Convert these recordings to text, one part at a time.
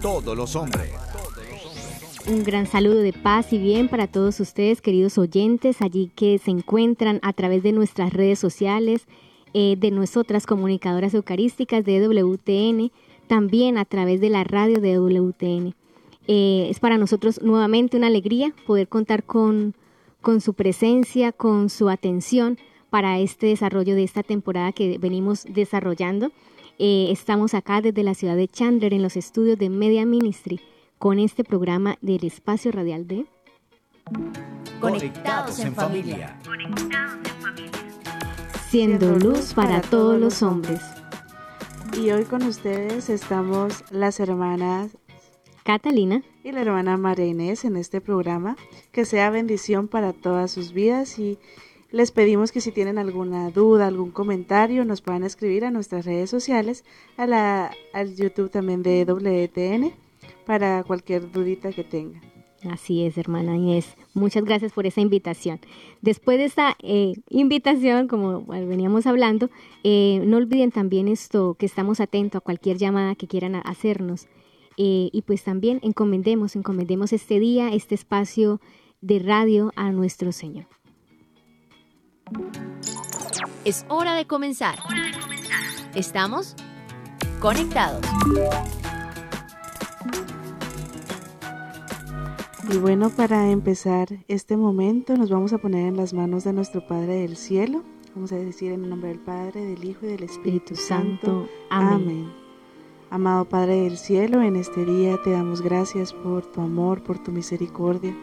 todos los hombres. Un gran saludo de paz y bien para todos ustedes, queridos oyentes, allí que se encuentran a través de nuestras redes sociales, eh, de nuestras comunicadoras eucarísticas de WTN, también a través de la radio de WTN. Eh, es para nosotros nuevamente una alegría poder contar con, con su presencia, con su atención para este desarrollo de esta temporada que venimos desarrollando. Eh, estamos acá desde la ciudad de Chandler en los estudios de Media Ministry con este programa del espacio radial de Conectados en familia. Siendo luz para todos los hombres. Y hoy con ustedes estamos las hermanas Catalina y la hermana María Inés en este programa. Que sea bendición para todas sus vidas y les pedimos que si tienen alguna duda, algún comentario, nos puedan escribir a nuestras redes sociales, a la, al YouTube también de WTN, para cualquier dudita que tengan. Así es, hermana Inés. Muchas gracias por esa invitación. Después de esta eh, invitación, como veníamos hablando, eh, no olviden también esto, que estamos atentos a cualquier llamada que quieran hacernos. Eh, y pues también encomendemos, encomendemos este día, este espacio de radio a nuestro Señor. Es hora de comenzar. Estamos conectados. Y bueno, para empezar este momento nos vamos a poner en las manos de nuestro Padre del Cielo. Vamos a decir en el nombre del Padre, del Hijo y del Espíritu, Santo. Amén. Amado Padre del Cielo, en este día te damos gracias por tu amor, por tu misericordia,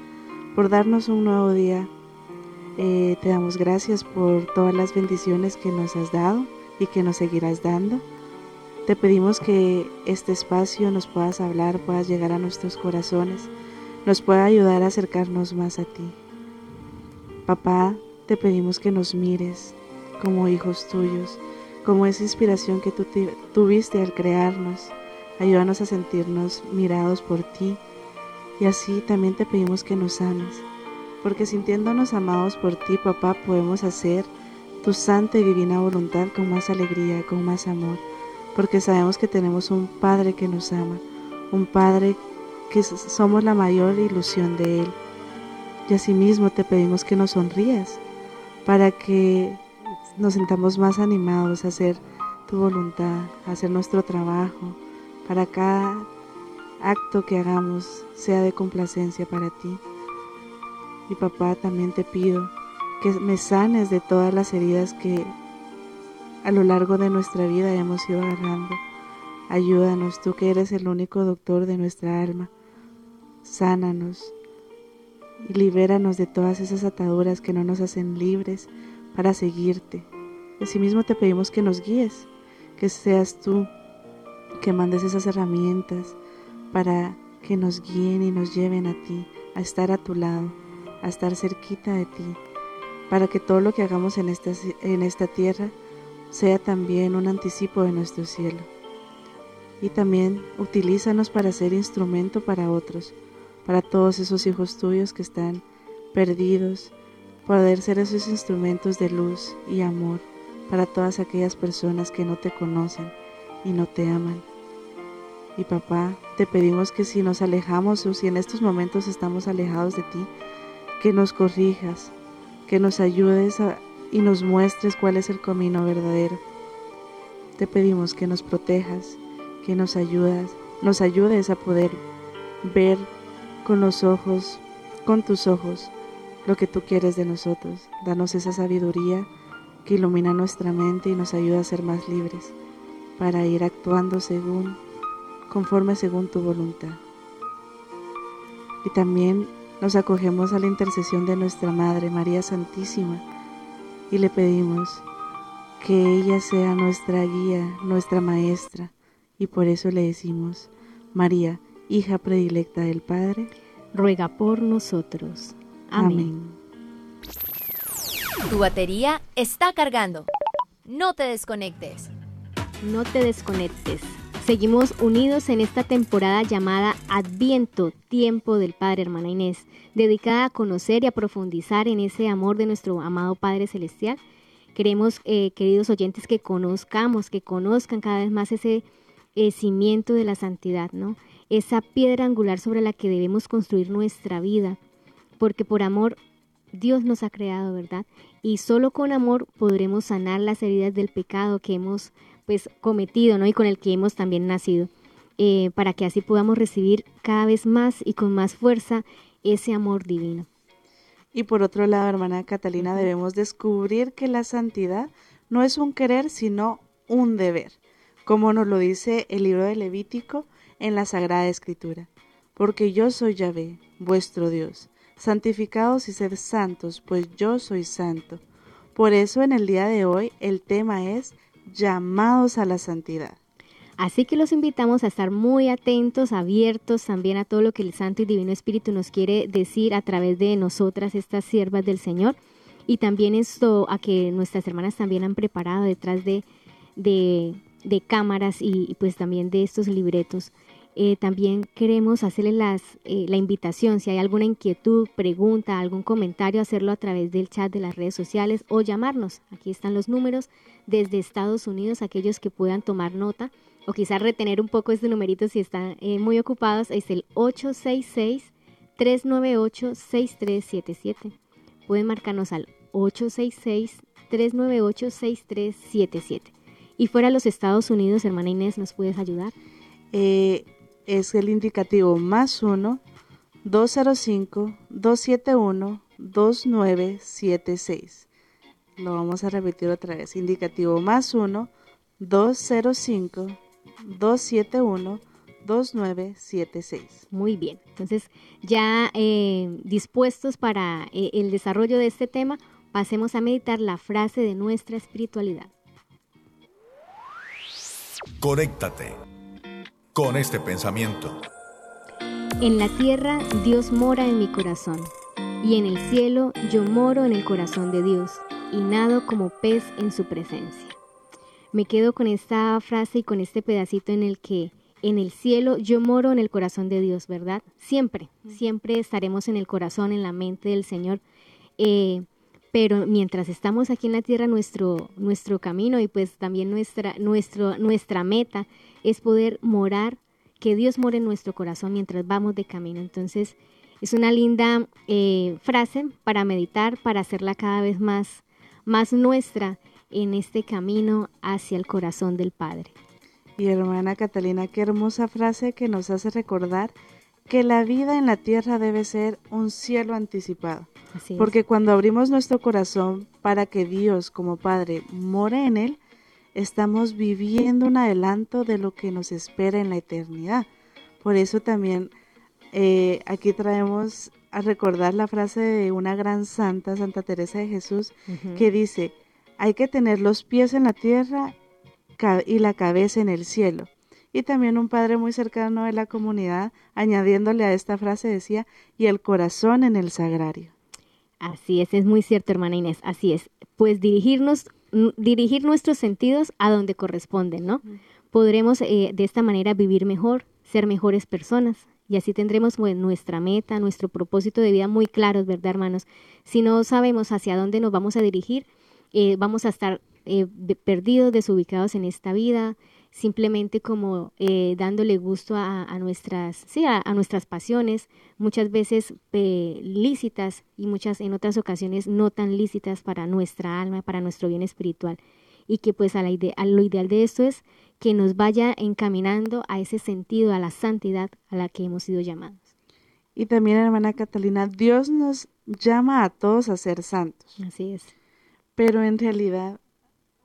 por darnos un nuevo día eh, te damos gracias por todas las bendiciones que nos has dado y que nos seguirás dando. Te pedimos que este espacio nos puedas hablar, puedas llegar a nuestros corazones, nos pueda ayudar a acercarnos más a ti. Papá, te pedimos que nos mires como hijos tuyos, como esa inspiración que tú tuviste al crearnos. Ayúdanos a sentirnos mirados por ti y así también te pedimos que nos ames porque sintiéndonos amados por ti, papá, podemos hacer tu santa y divina voluntad con más alegría, con más amor, porque sabemos que tenemos un Padre que nos ama, un Padre que somos la mayor ilusión de Él. Y asimismo te pedimos que nos sonrías, para que nos sintamos más animados a hacer tu voluntad, a hacer nuestro trabajo, para cada acto que hagamos sea de complacencia para ti. Y papá, también te pido que me sanes de todas las heridas que a lo largo de nuestra vida hemos ido agarrando. Ayúdanos, tú que eres el único doctor de nuestra alma. Sánanos y libéranos de todas esas ataduras que no nos hacen libres para seguirte. Asimismo te pedimos que nos guíes, que seas tú que mandes esas herramientas para que nos guíen y nos lleven a ti, a estar a tu lado a estar cerquita de ti, para que todo lo que hagamos en esta, en esta tierra sea también un anticipo de nuestro cielo. Y también utilízanos para ser instrumento para otros, para todos esos hijos tuyos que están perdidos, poder ser esos instrumentos de luz y amor para todas aquellas personas que no te conocen y no te aman. Y papá, te pedimos que si nos alejamos o si en estos momentos estamos alejados de ti, que nos corrijas, que nos ayudes y nos muestres cuál es el camino verdadero. Te pedimos que nos protejas, que nos ayudas, nos ayudes a poder ver con los ojos, con tus ojos, lo que tú quieres de nosotros. Danos esa sabiduría que ilumina nuestra mente y nos ayuda a ser más libres para ir actuando según, conforme según tu voluntad. Y también nos acogemos a la intercesión de nuestra Madre María Santísima y le pedimos que ella sea nuestra guía, nuestra maestra, y por eso le decimos, María, hija predilecta del Padre, ruega por nosotros. Amén. Tu batería está cargando. No te desconectes. No te desconectes. Seguimos unidos en esta temporada llamada Adviento, tiempo del Padre, hermana Inés, dedicada a conocer y a profundizar en ese amor de nuestro amado Padre Celestial. Queremos, eh, queridos oyentes, que conozcamos, que conozcan cada vez más ese, el cimiento de la santidad, ¿no? Esa piedra angular sobre la que debemos construir nuestra vida, porque por amor Dios nos ha creado, ¿verdad? Y solo con amor podremos sanar las heridas del pecado que hemos pues cometido, ¿no? Y con el que hemos también nacido, eh, para que así podamos recibir cada vez más y con más fuerza ese amor divino. Y por otro lado, hermana Catalina, debemos descubrir que la santidad no es un querer, sino un deber, como nos lo dice el libro de Levítico en la Sagrada Escritura. Porque yo soy Yahvé, vuestro Dios santificados y sed santos, pues yo soy santo. Por eso en el día de hoy el tema es llamados a la santidad. Así que los invitamos a estar muy atentos, abiertos también a todo lo que el Santo y Divino Espíritu nos quiere decir a través de nosotras, estas siervas del Señor. Y también esto a que nuestras hermanas también han preparado detrás de, de, cámaras y pues también de estos libretos eh, también queremos hacerle las, eh, la invitación, si hay alguna inquietud, pregunta, algún comentario, hacerlo a través del chat de las redes sociales o llamarnos. Aquí están los números desde Estados Unidos, aquellos que puedan tomar nota o quizás retener un poco este numerito si están eh, muy ocupados, es el 866-398-6377. Pueden marcarnos al 866-398-6377. Y fuera de los Estados Unidos, hermana Inés, ¿nos puedes ayudar? Eh, es el indicativo más 1 205 271 2976. Lo vamos a repetir otra vez. Indicativo más 1 205 271 2976. Muy bien. Entonces, ya eh, dispuestos para eh, el desarrollo de este tema, pasemos a meditar la frase de nuestra espiritualidad. Conéctate con este pensamiento. En la tierra Dios mora en mi corazón, y en el cielo yo moro en el corazón de Dios, y nado como pez en su presencia. Me quedo con esta frase y con este pedacito en el que en el cielo yo moro en el corazón de Dios, ¿verdad? Siempre, siempre estaremos en el corazón, en la mente del Señor. Eh, pero mientras estamos aquí en la tierra, nuestro, nuestro camino y pues también nuestra, nuestro, nuestra meta es poder morar, que Dios more en nuestro corazón mientras vamos de camino. Entonces, es una linda eh, frase para meditar, para hacerla cada vez más, más nuestra en este camino hacia el corazón del Padre. Y hermana Catalina, qué hermosa frase que nos hace recordar que la vida en la tierra debe ser un cielo anticipado. Porque cuando abrimos nuestro corazón para que Dios como Padre more en él, estamos viviendo un adelanto de lo que nos espera en la eternidad. Por eso también eh, aquí traemos a recordar la frase de una gran santa, Santa Teresa de Jesús, que dice, hay que tener los pies en la tierra y la cabeza en el cielo. Y también un padre muy cercano de la comunidad, añadiéndole a esta frase, decía, y el corazón en el sagrario. Así es, es muy cierto, hermana Inés, así es. Pues dirigirnos dirigir nuestros sentidos a donde corresponden, ¿no? Podremos eh, de esta manera vivir mejor, ser mejores personas y así tendremos nuestra meta, nuestro propósito de vida muy claros, ¿verdad, hermanos? Si no sabemos hacia dónde nos vamos a dirigir, eh, vamos a estar eh, perdidos, desubicados en esta vida, simplemente como eh, dándole gusto a, nuestras, sí, a, nuestras pasiones, muchas veces eh, lícitas y muchas en otras ocasiones no tan lícitas para nuestra alma, para nuestro bien espiritual. Y que pues a, la a lo ideal de esto es que nos vaya encaminando a ese sentido, a la santidad a la que hemos sido llamados. Y también, hermana Catalina, Dios nos llama a todos a ser santos. Así es. Pero en realidad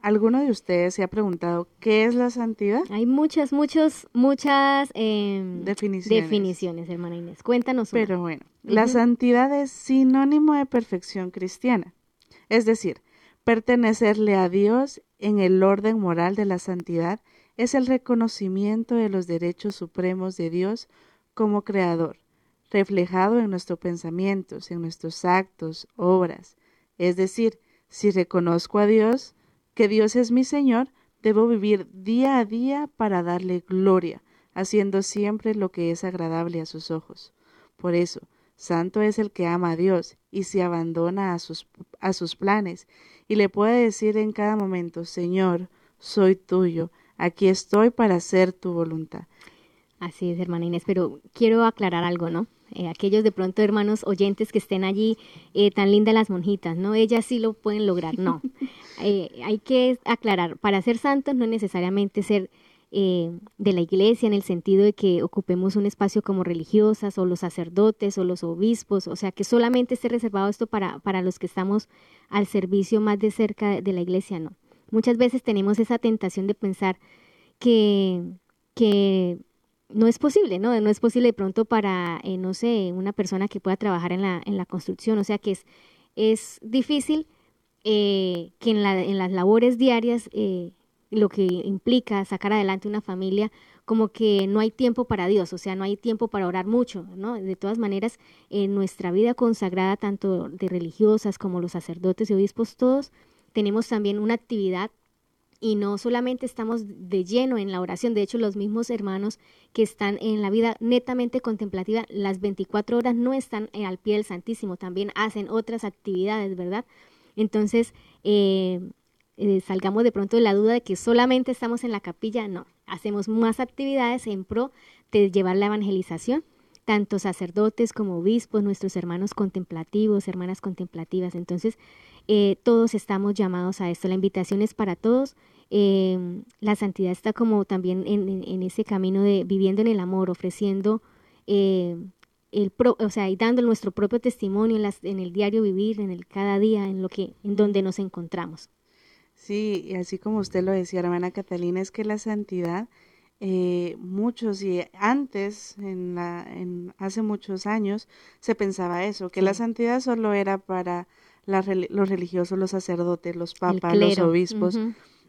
¿Alguno de ustedes se ha preguntado qué es la santidad? Hay muchas, muchas, muchas em, definiciones. definiciones, hermana Inés. Cuéntanos. Pero bueno, la santidad es sinónimo de perfección cristiana. Es decir, pertenecerle a Dios en el orden moral de la santidad es el reconocimiento de los derechos supremos de Dios como creador, reflejado en nuestros pensamientos, en nuestros actos, obras. Es decir, si reconozco a Dios, que Dios es mi Señor, debo vivir día a día para darle gloria, haciendo siempre lo que es agradable a sus ojos. Por eso, santo es el que ama a Dios y se abandona a sus, a sus planes y le puede decir en cada momento, Señor, soy tuyo, aquí estoy para hacer tu voluntad. Así es, hermana Inés, pero quiero aclarar algo, ¿no? Eh, aquellos de pronto hermanos oyentes que estén allí, eh, tan lindas las monjitas, ¿no? Ellas sí lo pueden lograr, no. Eh, hay que aclarar, para ser santos no es necesariamente ser de la iglesia en el sentido de que ocupemos un espacio como religiosas o los sacerdotes o los obispos, o sea, que solamente esté reservado esto para, para los que estamos al servicio más de cerca de la iglesia, no. Muchas veces tenemos esa tentación de pensar que, que no es posible, ¿no? No es posible de pronto para, eh, no sé, una persona que pueda trabajar en la, en la construcción, o sea que es, es difícil eh, que en, la, en, las labores diarias, eh, lo que implica sacar adelante una familia, como que no hay tiempo para Dios, o sea, no hay tiempo para orar mucho, ¿no? De todas maneras, en nuestra vida consagrada, tanto de religiosas como los sacerdotes y obispos, todos tenemos también una actividad y no solamente estamos de lleno en la oración, de hecho los mismos hermanos que están en la vida netamente contemplativa, las 24 horas no están eh, al pie del Santísimo, también hacen otras actividades, ¿verdad? Entonces, eh, eh, salgamos de pronto de la duda de que solamente estamos en la capilla, no, hacemos más actividades en pro de llevar la evangelización, tanto sacerdotes como obispos, nuestros hermanos contemplativos, hermanas contemplativas. Entonces, todos estamos llamados a esto. La invitación es para todos eh, la santidad está como también en, ese camino de viviendo en el amor, ofreciendo eh, el o sea, y dando nuestro propio testimonio en, las, en el diario vivir, en el cada día, en lo que, en donde nos encontramos. Sí, y así como usted lo decía, hermana Catalina, es que la santidad, eh, muchos y antes, en la, en, hace muchos años, se pensaba eso, que la santidad solo era para los religiosos, los sacerdotes, los papas, los obispos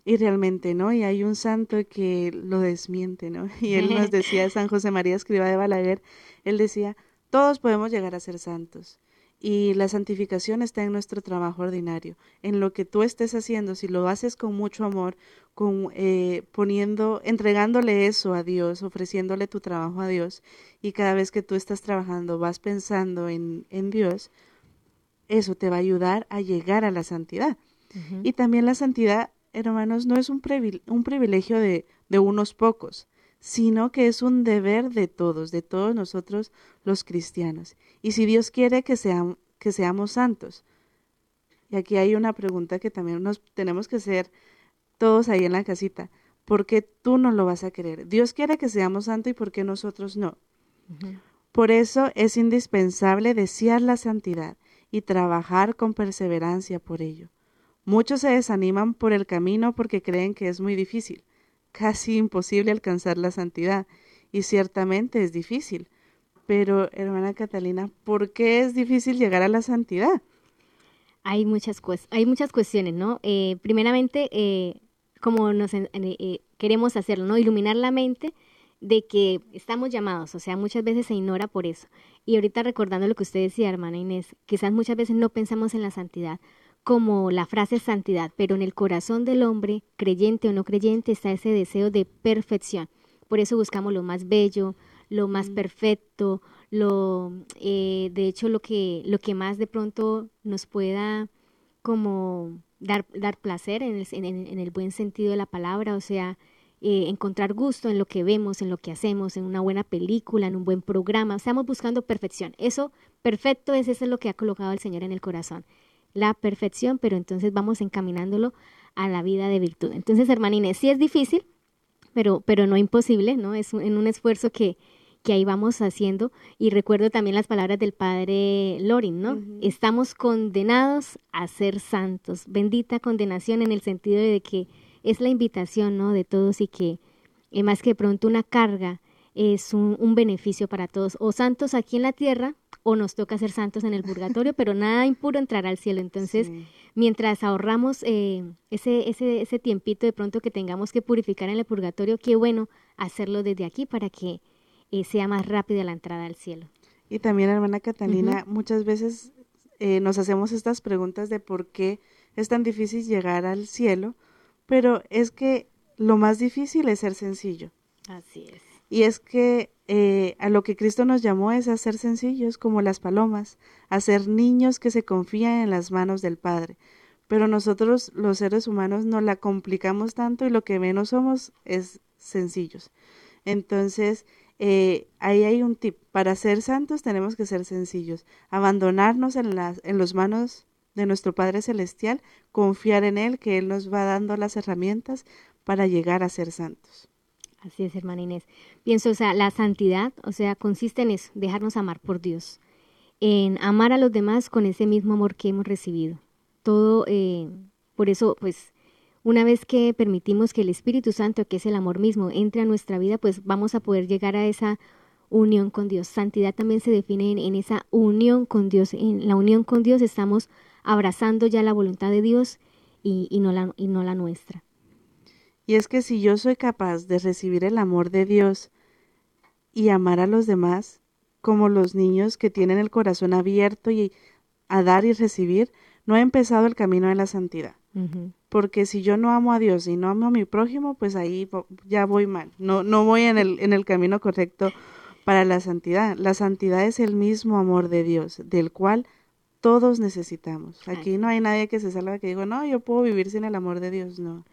y realmente no, y hay un santo que lo desmiente, ¿no? Y él nos decía, San José María Escriba de Balaguer, él decía, todos podemos llegar a ser santos. Y la santificación está en nuestro trabajo ordinario, en lo que tú estés haciendo, si lo haces con mucho amor, con eh, poniendo, entregándole eso a Dios, ofreciéndole tu trabajo a Dios, y cada vez que tú estás trabajando vas pensando en, en Dios, eso te va a ayudar a llegar a la santidad. Y también la santidad hermanos, no es un, privilegio de, unos pocos, sino que es un deber de todos, de todos nosotros los cristianos. Y si Dios quiere que, que seamos santos, y aquí hay una pregunta que también nos tenemos que hacer todos ahí en la casita, ¿por qué tú no lo vas a querer? Dios quiere que seamos santos y ¿por qué nosotros no? Por eso es indispensable desear la santidad y trabajar con perseverancia por ello. Muchos se desaniman por el camino porque creen que es muy difícil, casi imposible alcanzar la santidad, y ciertamente es difícil. Pero, hermana Catalina, ¿por qué es difícil llegar a la santidad? Hay muchas, hay muchas cuestiones, ¿no? Eh, primeramente, eh, como nos eh, queremos hacerlo, ¿no? Iluminar la mente de que estamos llamados, o sea, muchas veces se ignora por eso. Y ahorita recordando lo que usted decía, hermana Inés, quizás muchas veces no pensamos en la santidad como la frase santidad, pero en el corazón del hombre, creyente o no creyente, está ese deseo de perfección. Por eso buscamos lo más bello, lo más mm. perfecto, lo, eh, de hecho, lo que, lo que más de pronto nos pueda como dar, dar placer en el, en, el buen sentido de la palabra, o sea, eh, encontrar gusto en lo que vemos, en lo que hacemos, en una buena película, en un buen programa. Estamos buscando perfección. Eso, perfecto, es eso es lo que ha colocado el Señor en el corazón la perfección, pero entonces vamos encaminándolo a la vida de virtud. Entonces, hermana Inés, sí es difícil, pero, pero no imposible, ¿no? Es en un esfuerzo que, que ahí vamos haciendo. Y recuerdo también las palabras del padre Lorin, ¿no? Estamos condenados a ser santos. Bendita condenación en el sentido de que es la invitación, ¿no? De todos y que eh, más que pronto una carga es un, un beneficio para todos. O santos aquí en la tierra o nos toca ser santos en el purgatorio, pero nada impuro entrará al cielo. Entonces, mientras ahorramos eh, ese, ese, ese tiempito de pronto que tengamos que purificar en el purgatorio, qué bueno hacerlo desde aquí para que eh, sea más rápida la entrada al cielo. Y también, hermana Catalina, muchas veces eh, nos hacemos estas preguntas de por qué es tan difícil llegar al cielo, pero es que lo más difícil es ser sencillo. Así es. Y es que eh, a lo que Cristo nos llamó es a ser sencillos como las palomas, a ser niños que se confían en las manos del Padre. pero nosotros los seres humanos nos la complicamos tanto y lo que menos somos es sencillos. Entonces, eh, ahí hay un tip. Para ser santos tenemos que ser sencillos, abandonarnos en, las, en las manos de nuestro Padre Celestial, confiar en Él, que Él nos va dando las herramientas para llegar a ser santos. Así es, hermana Inés. Pienso, o sea, la santidad, o sea, consiste en eso, dejarnos amar por Dios, en amar a los demás con ese mismo amor que hemos recibido. Todo, eh, por eso, pues, una vez que permitimos que el Espíritu Santo, que es el amor mismo, entre a nuestra vida, pues vamos a poder llegar a esa unión con Dios. Santidad también se define en, en esa unión con Dios. En la unión con Dios estamos abrazando ya la voluntad de Dios y, no, la, y no la nuestra. Y es que si yo soy capaz de recibir el amor de Dios y amar a los demás, como los niños que tienen el corazón abierto y a dar y recibir, no he empezado el camino de la santidad. Porque si yo no amo a Dios y no amo a mi prójimo, pues ahí ya voy mal. No, no voy en el, en el camino correcto para la santidad. La santidad es el mismo amor de Dios, del cual todos necesitamos. Aquí no hay nadie que se salga que diga, no, yo puedo vivir sin el amor de Dios, no.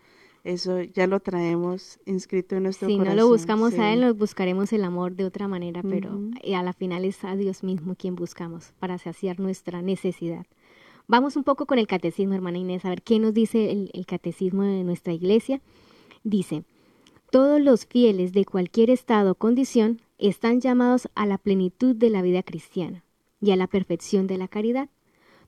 Eso ya lo traemos inscrito en nuestro corazón. Si no lo buscamos a Él, nos buscaremos el amor de otra manera, pero eh, a la final es a Dios mismo quien buscamos para saciar nuestra necesidad. Vamos un poco con el catecismo, hermana Inés, a ver qué nos dice el, el catecismo de nuestra iglesia. Dice, todos los fieles de cualquier estado o condición están llamados a la plenitud de la vida cristiana y a la perfección de la caridad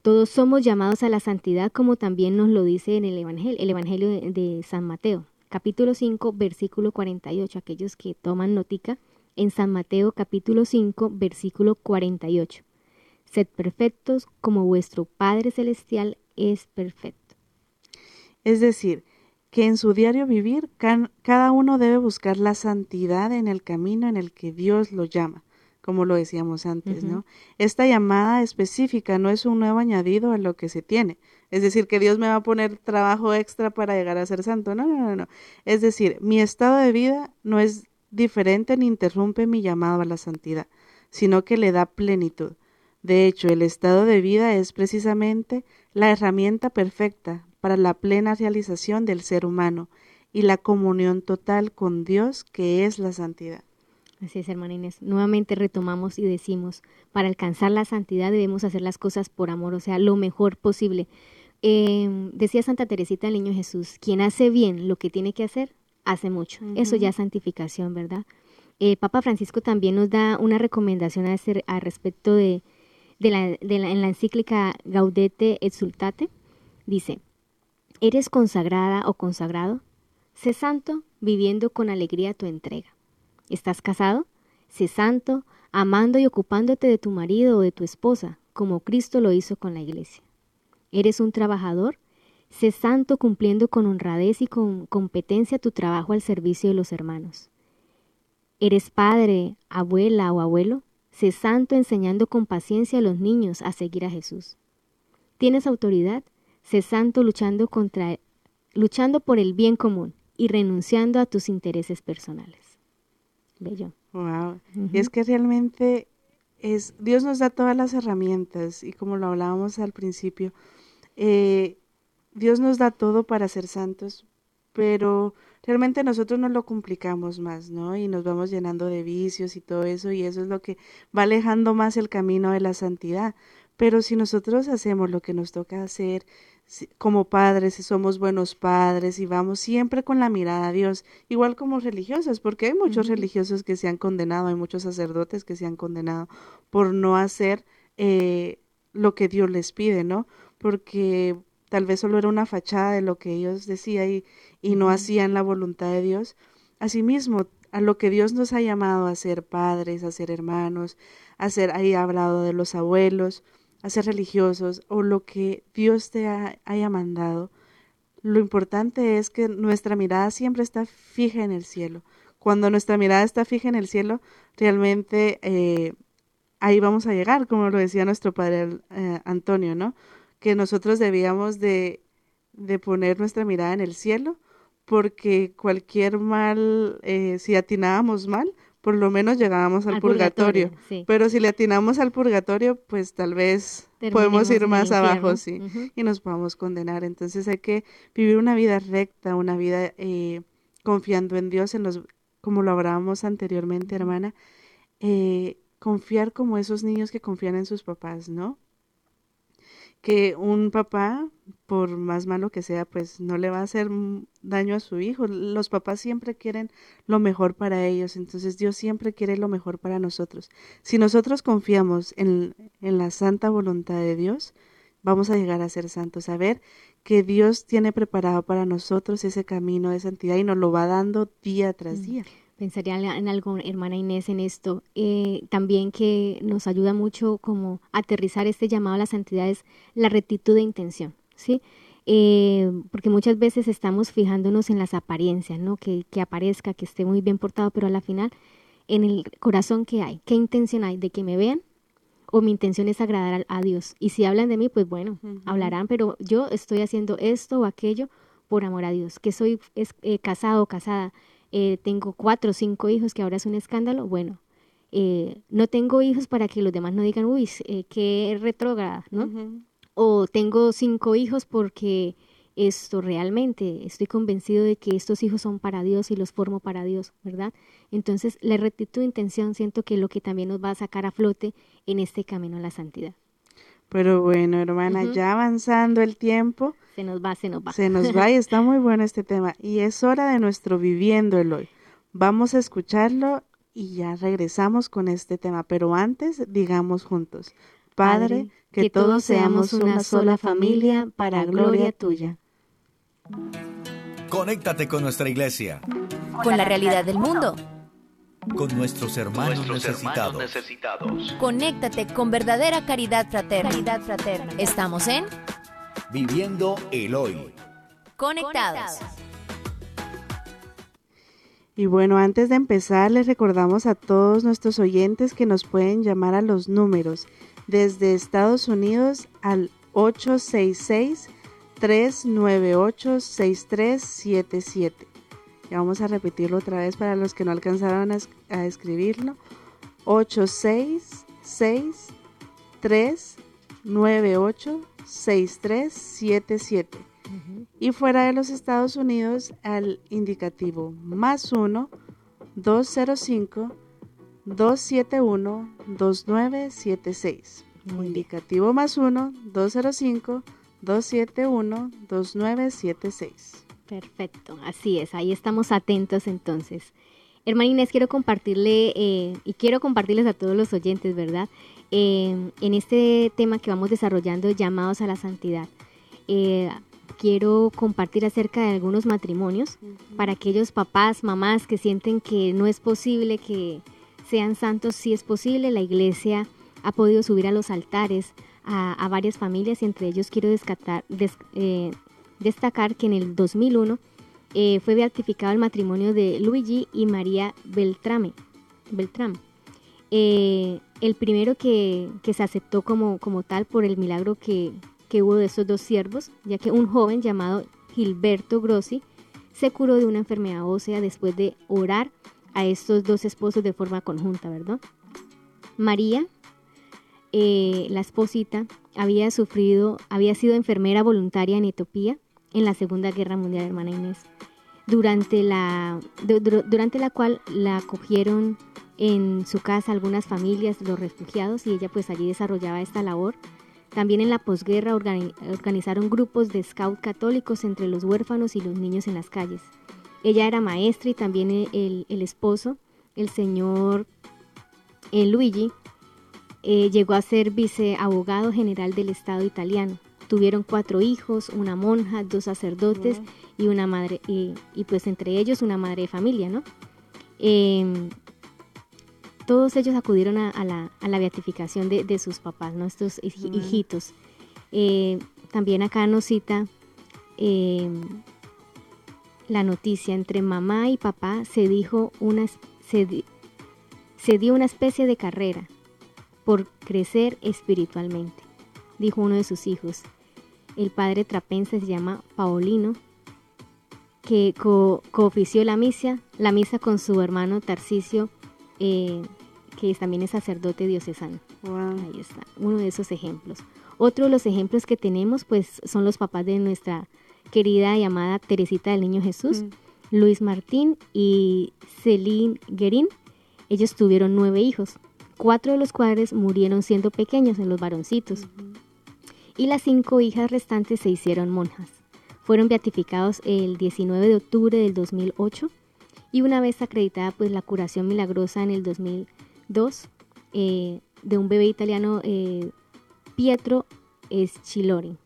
todos somos llamados a la santidad como también nos lo dice en el Evangelio, el Evangelio de, San Mateo, capítulo 5, versículo 48. Aquellos que toman notica, en San Mateo capítulo 5, versículo 48. Sed perfectos como vuestro Padre Celestial es perfecto. Es decir, que en su diario vivir cada uno debe buscar la santidad en el camino en el que Dios lo llama como lo decíamos antes, ¿no? Esta llamada específica no es un nuevo añadido a lo que se tiene. Es decir, que Dios me va a poner trabajo extra para llegar a ser santo. No, no, no, no. Es decir, mi estado de vida no es diferente ni interrumpe mi llamado a la santidad, sino que le da plenitud. De hecho, el estado de vida es precisamente la herramienta perfecta para la plena realización del ser humano y la comunión total con Dios que es la santidad. Así es, hermana Inés. Nuevamente retomamos y decimos, para alcanzar la santidad debemos hacer las cosas por amor, o sea, lo mejor posible. Em, decía Santa Teresita el Niño Jesús, quien hace bien lo que tiene que hacer, hace mucho. Eso ya es santificación, ¿verdad? Eh, Papa Francisco también nos da una recomendación a, hacer, a respecto de, la, de la, en la encíclica Gaudete et Sultate. Dice, ¿eres consagrada o consagrado? Sé santo viviendo con alegría tu entrega. ¿Estás casado? Sé santo, amando y ocupándote de tu marido o de tu esposa, como Cristo lo hizo con la iglesia. ¿Eres un trabajador? Sé santo cumpliendo con honradez y con competencia tu trabajo al servicio de los hermanos. ¿Eres padre, abuela o abuelo? Sé santo enseñando con paciencia a los niños a seguir a Jesús. ¿Tienes autoridad? Sé santo luchando contra luchando por el bien común y renunciando a tus intereses personales. Bello. Wow. Y es que realmente es, Dios nos da todas las herramientas y como lo hablábamos al principio, eh, Dios nos da todo para ser santos, pero realmente nosotros nos lo complicamos más, ¿no? Y nos vamos llenando de vicios y todo eso, y eso es lo que va alejando más el camino de la santidad. Pero si nosotros hacemos lo que nos toca hacer, como padres, si somos buenos padres y vamos siempre con la mirada a Dios, igual como religiosos, porque hay muchos religiosos que se han condenado, hay muchos sacerdotes que se han condenado por no hacer eh, lo que Dios les pide, ¿no? Porque tal vez solo era una fachada de lo que ellos decían y, y no hacían la voluntad de Dios. Asimismo, a lo que Dios nos ha llamado a ser padres, a ser hermanos, a ser, ahí ha hablado de los abuelos, a ser religiosos o lo que Dios te haya mandado, lo importante es que nuestra mirada siempre está fija en el cielo. Cuando nuestra mirada está fija en el cielo, realmente eh, ahí vamos a llegar, como lo decía nuestro padre eh, Antonio, ¿no? Que nosotros debíamos de, de, poner nuestra mirada en el cielo, porque cualquier mal, eh, si atinábamos mal, por lo menos llegábamos al, purgatorio. Pero si le atinamos al purgatorio, pues tal vez podemos ir más abajo, sí, y nos podemos condenar. Entonces hay que vivir una vida recta, una vida eh, confiando en Dios, en los, como lo hablábamos anteriormente, hermana, eh, confiar como esos niños que confían en sus papás, ¿no? Que un papá, por más malo que sea, pues no le va a hacer daño a su hijo. Los papás siempre quieren lo mejor para ellos, entonces Dios siempre quiere lo mejor para nosotros. Si nosotros confiamos en, en la santa voluntad de Dios, vamos a llegar a ser santos, a ver que Dios tiene preparado para nosotros ese camino de santidad y nos lo va dando día tras mm. Pensaría en algo, hermana Inés, en esto. Eh, también que nos ayuda mucho como aterrizar este llamado a la santidad es la rectitud de intención, ¿sí? Eh, porque muchas veces estamos fijándonos en las apariencias, ¿no? Que, que aparezca, que esté muy bien portado, pero a la final, en el corazón que hay, qué intención hay de que me vean o mi intención es agradar a, Dios. Y si hablan de mí, pues bueno, hablarán, pero yo estoy haciendo esto o aquello por amor a Dios, que soy es, eh, casado o casada, eh, tengo cuatro o cinco hijos, que ahora es un escándalo, bueno, eh, no tengo hijos para que los demás no digan, uy, eh, qué retrógrada, ¿no? O tengo cinco hijos porque esto realmente estoy convencido de que estos hijos son para Dios y los formo para Dios, ¿verdad? Entonces, la rectitud de intención siento que es lo que también nos va a sacar a flote en este camino a la santidad. Pero bueno, hermana, ya avanzando el tiempo. Se nos va, se nos va. Se nos va y está muy bueno este tema. Y es hora de nuestro viviendo el hoy. Vamos a escucharlo y ya regresamos con este tema. Pero antes, digamos juntos, Padre, que, todos seamos una sola familia para gloria tuya. Conéctate con nuestra iglesia. Con la realidad del mundo con nuestros hermanos, necesitados. Conéctate con verdadera caridad fraterna. fraterna. Estamos en Viviendo el Hoy. Conectados. Y bueno, antes de empezar, les recordamos a todos nuestros oyentes que nos pueden llamar a los números desde Estados Unidos al 866 398 6377 vamos a repetirlo otra vez para los que no alcanzaron a, escribirlo. 866 398 6377 y fuera de los Estados Unidos al indicativo más 1 205 271 2976 indicativo más 1 205 271 2976 Perfecto, así es, ahí estamos atentos entonces. Hermana Inés, quiero compartirle eh, y quiero compartirles a todos los oyentes, ¿verdad? Eh, en este tema que vamos desarrollando, llamados a la santidad, eh, quiero compartir acerca de algunos matrimonios para aquellos papás, mamás que sienten que no es posible que sean santos, sí es posible. La iglesia ha podido subir a los altares a, varias familias y entre ellos quiero descatar, destacar que en el 2001 eh, fue beatificado el matrimonio de Luigi y María Beltrame. Beltrame. Eh, el primero que, se aceptó como, como, tal por el milagro que, que hubo de estos dos siervos, ya que un joven llamado Gilberto Grossi se curó de una enfermedad ósea después de orar a estos dos esposos de forma conjunta, ¿verdad? María, eh, la esposita, había sufrido, había sido enfermera voluntaria en Etiopía en la Segunda Guerra Mundial, hermana Inés, durante la, durante la cual la acogieron en su casa algunas familias, los refugiados, y ella pues allí desarrollaba esta labor. También en la posguerra organizaron grupos de scout católicos entre los huérfanos y los niños en las calles. Ella era maestra y también el, esposo, el señor eh, Luigi, eh, llegó a ser viceabogado general del Estado italiano. Tuvieron cuatro hijos, una monja, dos sacerdotes y una madre, y, pues entre ellos una madre de familia, ¿no? Em, todos ellos acudieron a, la, beatificación de, sus papás, ¿no? Estos hijitos. Eh, también acá nos cita em, la noticia, entre mamá y papá se dijo una, se, se dio una especie de carrera por crecer espiritualmente, dijo uno de sus hijos el padre trapense se llama Paulino, que co coofició la misa, la misa con su hermano Tarcisio eh, que también es sacerdote diocesano. Ahí está, uno de esos ejemplos. Otro de los ejemplos que tenemos, pues, son los papás de nuestra querida y amada Teresita del Niño Jesús, mm. Luis Martín y Celine Guerin. Ellos tuvieron nueve hijos, cuatro de los cuales murieron siendo pequeños en los varoncitos. Y las cinco hijas restantes se hicieron monjas. Fueron beatificados el 19 de octubre del 2008 y una vez acreditada pues la curación milagrosa en el 2002 eh, de un bebé italiano eh, Pietro Schilori.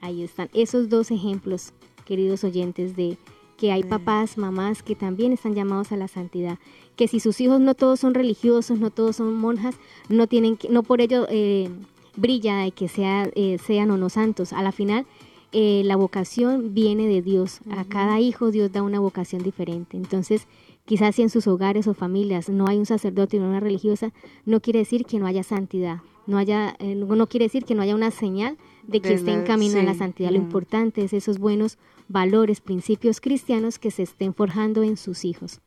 Ahí están esos dos ejemplos, queridos oyentes, de que hay papás, mamás que también están llamados a la santidad, que si sus hijos no todos son religiosos, no todos son monjas, no tienen que, no por ello eh, brilla de que sea, eh, sean o no santos. A la final, eh, la vocación viene de Dios. A cada hijo Dios da una vocación diferente. Entonces, quizás si en sus hogares o familias no hay un sacerdote y una religiosa, no quiere decir que no haya santidad. No, haya, no quiere decir que no haya una señal de que esté en camino a la santidad. Lo importante es esos buenos valores, principios cristianos que se estén forjando en sus hijos.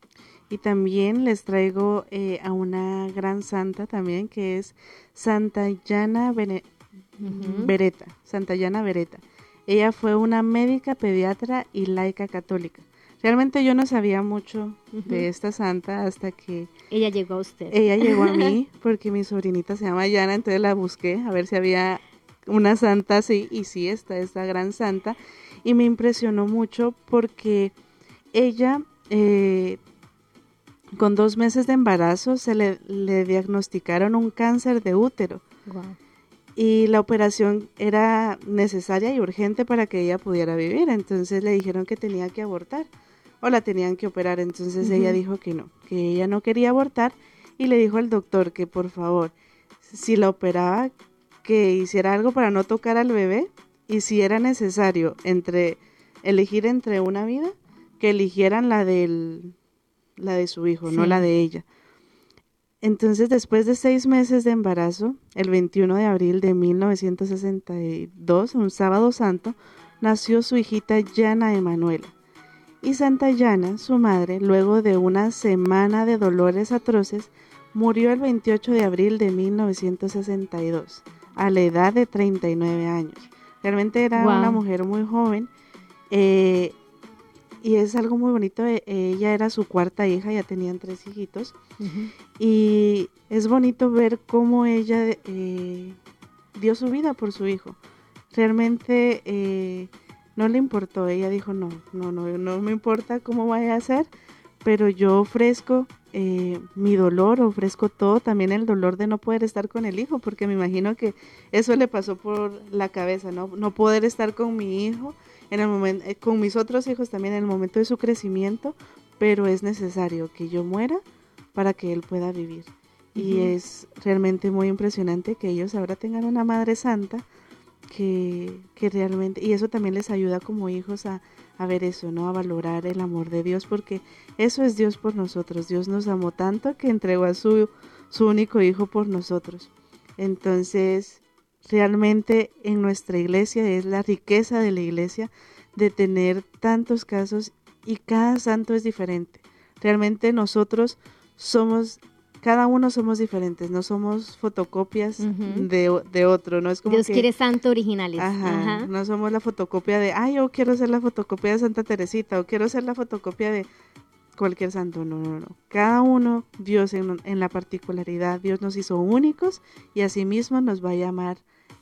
Y también les traigo eh, a una gran santa también que es Santa Yana Beretta. Santa Yana Beretta. Ella fue una médica, pediatra y laica católica. Realmente yo no sabía mucho de esta santa hasta que... Ella llegó a usted. Ella llegó a mí porque mi sobrinita se llama Yana, entonces la busqué a ver si había una santa así, y sí, está esta gran santa, y me impresionó mucho porque ella, eh, con dos meses de embarazo, se le, diagnosticaron un cáncer de útero. Y la operación era necesaria y urgente para que ella pudiera vivir, entonces le dijeron que tenía que abortar o la tenían que operar, entonces ella dijo que no, que ella no quería abortar y le dijo al doctor que por favor, si la operaba, que hiciera algo para no tocar al bebé y si era necesario entre elegir entre una vida, que eligieran la del la de su hijo, no la de ella. Entonces, después de seis meses de embarazo, el 21 de abril de 1962, un sábado santo, nació su hijita Yana Emanuela. Y Santa Yana, su madre, luego de una semana de dolores atroces, murió el 28 de abril de 1962 a la edad de 39 años. Realmente era una mujer muy joven eh, y es algo muy bonito. Eh, ella era su cuarta hija, ya tenían tres hijitos. Y es bonito ver cómo ella eh, dio su vida por su hijo. Realmente no le importó. Ella dijo, no, no, no, no me importa cómo vaya a ser, pero yo ofrezco eh, mi dolor, ofrezco todo, también el dolor de no poder estar con el hijo, porque me imagino que eso le pasó por la cabeza, ¿no? No poder estar con mi hijo, en el momento, eh, con mis otros hijos también en el momento de su crecimiento, pero es necesario que yo muera para que él pueda vivir. Y es realmente muy impresionante que ellos ahora tengan una madre santa que, que realmente, y eso también les ayuda como hijos a, a ver eso, ¿no? A valorar el amor de Dios, porque eso es Dios por nosotros. Dios nos amó tanto que entregó a su, su único hijo por nosotros. Entonces, realmente en nuestra iglesia es la riqueza de la iglesia de tener tantos casos y cada santo es diferente. Realmente nosotros somos cada uno somos diferentes, no somos fotocopias de, de, otro, no es como Dios quiere santo originales. Ajá, no somos la fotocopia de, ay, yo quiero ser la fotocopia de Santa Teresita o quiero ser la fotocopia de cualquier santo, no, no, no. Cada uno, Dios en, en la particularidad, Dios nos hizo únicos y asimismo nos va a llamar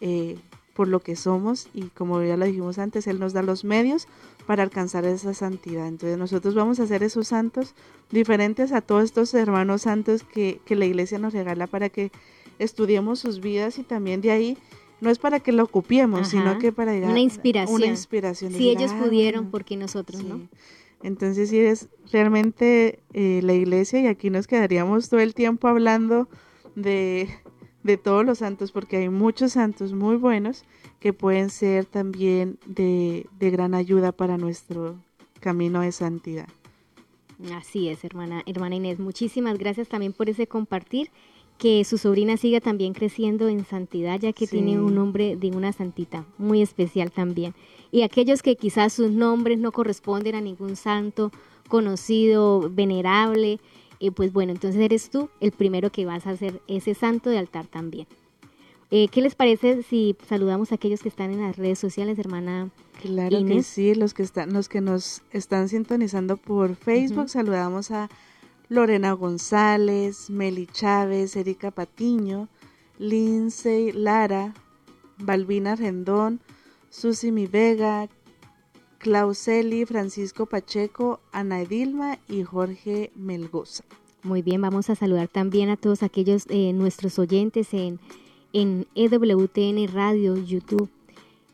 eh, por lo que somos y como ya lo dijimos antes, Él nos da los medios para alcanzar esa santidad. Entonces nosotros vamos a ser esos santos diferentes a todos estos hermanos santos que, la iglesia nos regala para que estudiemos sus vidas y también de ahí no es para que lo ocupiemos, sino que para llegar una inspiración. Una inspiración si ellos pudieron, ¿por qué nosotros no? Entonces sí es realmente eh, la iglesia y aquí nos quedaríamos todo el tiempo hablando de de todos los santos, porque hay muchos santos muy buenos que pueden ser también de, gran ayuda para nuestro camino de santidad. Así es, hermana, hermana Inés. Muchísimas gracias también por ese compartir. Que su sobrina siga también creciendo en santidad, ya que tiene un nombre de una santita muy especial también. Y aquellos que quizás sus nombres no corresponden a ningún santo conocido, venerable, eh, pues bueno, entonces eres tú el primero que vas a hacer ese santo de altar también. Eh, ¿Qué les parece si saludamos a aquellos que están en las redes sociales, hermana? Claro que sí, los que están, los que nos están sintonizando por Facebook, saludamos a Lorena González, Meli Chávez, Erika Patiño, Lindsay Lara, Balbina Rendón, Susi Mi Vega, Clauseli, Francisco Pacheco, Ana Edilma y Jorge Melgoza. Muy bien, vamos a saludar también a todos aquellos eh, nuestros oyentes en, en EWTN Radio, YouTube.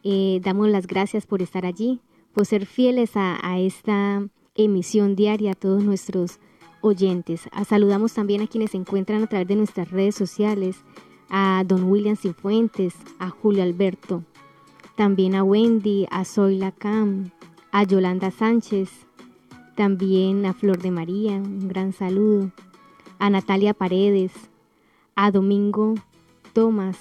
Eh, damos las gracias por estar allí, por ser fieles a, esta emisión diaria a todos nuestros oyentes. Ah, saludamos también a quienes se encuentran a través de nuestras redes sociales, a don William Cifuentes, a Julio Alberto, también a Wendy, a Zoila Cam, a Yolanda Sánchez, también a Flor de María, un gran saludo, a Natalia Paredes, a Domingo Tomás,